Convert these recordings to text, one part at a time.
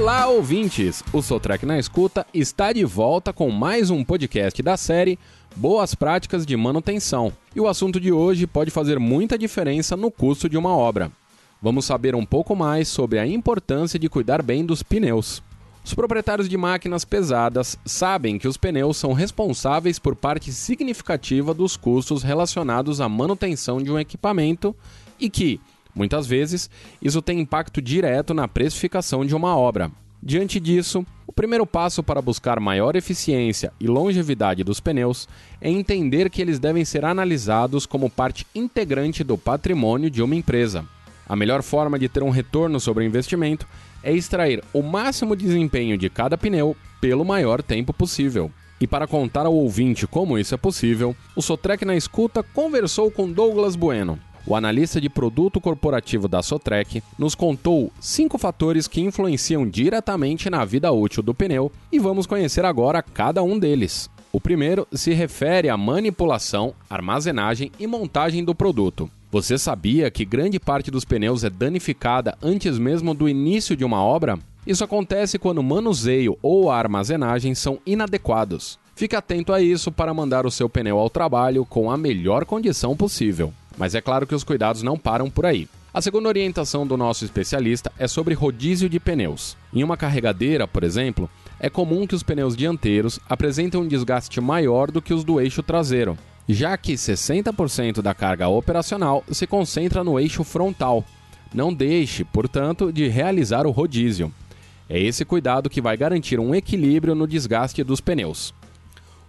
Olá, ouvintes! O Sotrec na Escuta está de volta com mais um podcast da série Boas Práticas de Manutenção. E o assunto de hoje pode fazer muita diferença no custo de uma obra. Vamos saber um pouco mais sobre a importância de cuidar bem dos pneus. Os proprietários de máquinas pesadas sabem que os pneus são responsáveis por parte significativa dos custos relacionados à manutenção de um equipamento e que, muitas vezes, isso tem impacto direto na precificação de uma obra. Diante disso, o primeiro passo para buscar maior eficiência e longevidade dos pneus é entender que eles devem ser analisados como parte integrante do patrimônio de uma empresa. A melhor forma de ter um retorno sobre o investimento é extrair o máximo desempenho de cada pneu pelo maior tempo possível. E para contar ao ouvinte como isso é possível, o Sotrec na Escuta conversou com Douglas Bueno, o analista de produto corporativo da Sotrec nos contou cinco fatores que influenciam diretamente na vida útil do pneu e vamos conhecer agora cada um deles. O primeiro se refere à manipulação, armazenagem e montagem do produto. Você sabia que grande parte dos pneus é danificada antes mesmo do início de uma obra? Isso acontece quando o manuseio ou a armazenagem são inadequados. Fique atento a isso para mandar o seu pneu ao trabalho com a melhor condição possível. Mas é claro que os cuidados não param por aí. A segunda orientação do nosso especialista é sobre rodízio de pneus. Em uma carregadeira, por exemplo, é comum que os pneus dianteiros apresentem um desgaste maior do que os do eixo traseiro já que 60% da carga operacional se concentra no eixo frontal. Não deixe, portanto, de realizar o rodízio. É esse cuidado que vai garantir um equilíbrio no desgaste dos pneus.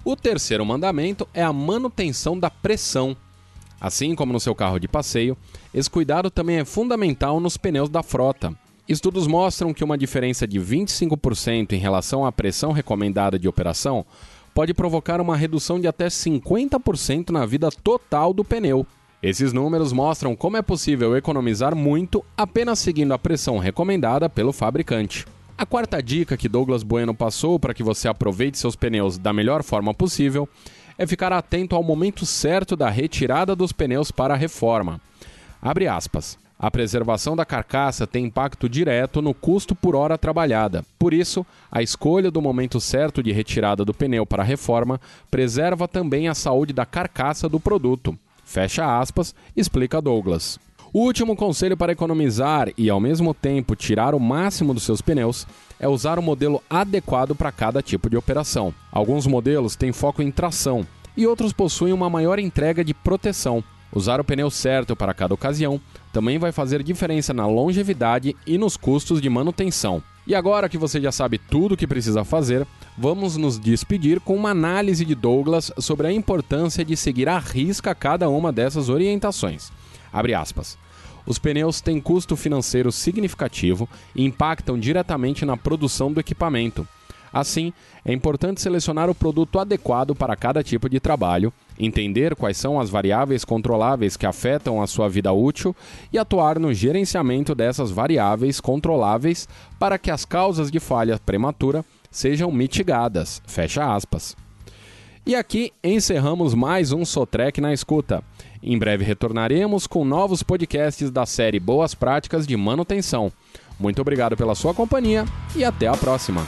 O terceiro mandamento é a manutenção da pressão. Assim como no seu carro de passeio, esse cuidado também é fundamental nos pneus da frota. Estudos mostram que uma diferença de 25% em relação à pressão recomendada de operação pode provocar uma redução de até 50% na vida total do pneu. Esses números mostram como é possível economizar muito apenas seguindo a pressão recomendada pelo fabricante. A quarta dica que Douglas Bueno passou para que você aproveite seus pneus da melhor forma possível é ficar atento ao momento certo da retirada dos pneus para a reforma. Abre aspas. A preservação da carcaça tem impacto direto no custo por hora trabalhada. Por isso, a escolha do momento certo de retirada do pneu para a reforma preserva também a saúde da carcaça do produto. Fecha aspas, explica Douglas. O último conselho para economizar e ao mesmo tempo tirar o máximo dos seus pneus é usar o modelo adequado para cada tipo de operação. Alguns modelos têm foco em tração e outros possuem uma maior entrega de proteção. Usar o pneu certo para cada ocasião também vai fazer diferença na longevidade e nos custos de manutenção. E agora que você já sabe tudo o que precisa fazer, vamos nos despedir com uma análise de Douglas sobre a importância de seguir à risca cada uma dessas orientações. Abre aspas. Os pneus têm custo financeiro significativo e impactam diretamente na produção do equipamento. Assim, é importante selecionar o produto adequado para cada tipo de trabalho, entender quais são as variáveis controláveis que afetam a sua vida útil e atuar no gerenciamento dessas variáveis controláveis para que as causas de falha prematura sejam mitigadas. Fecha aspas. E aqui encerramos mais um Sotrec na escuta. Em breve retornaremos com novos podcasts da série Boas Práticas de Manutenção. Muito obrigado pela sua companhia e até a próxima.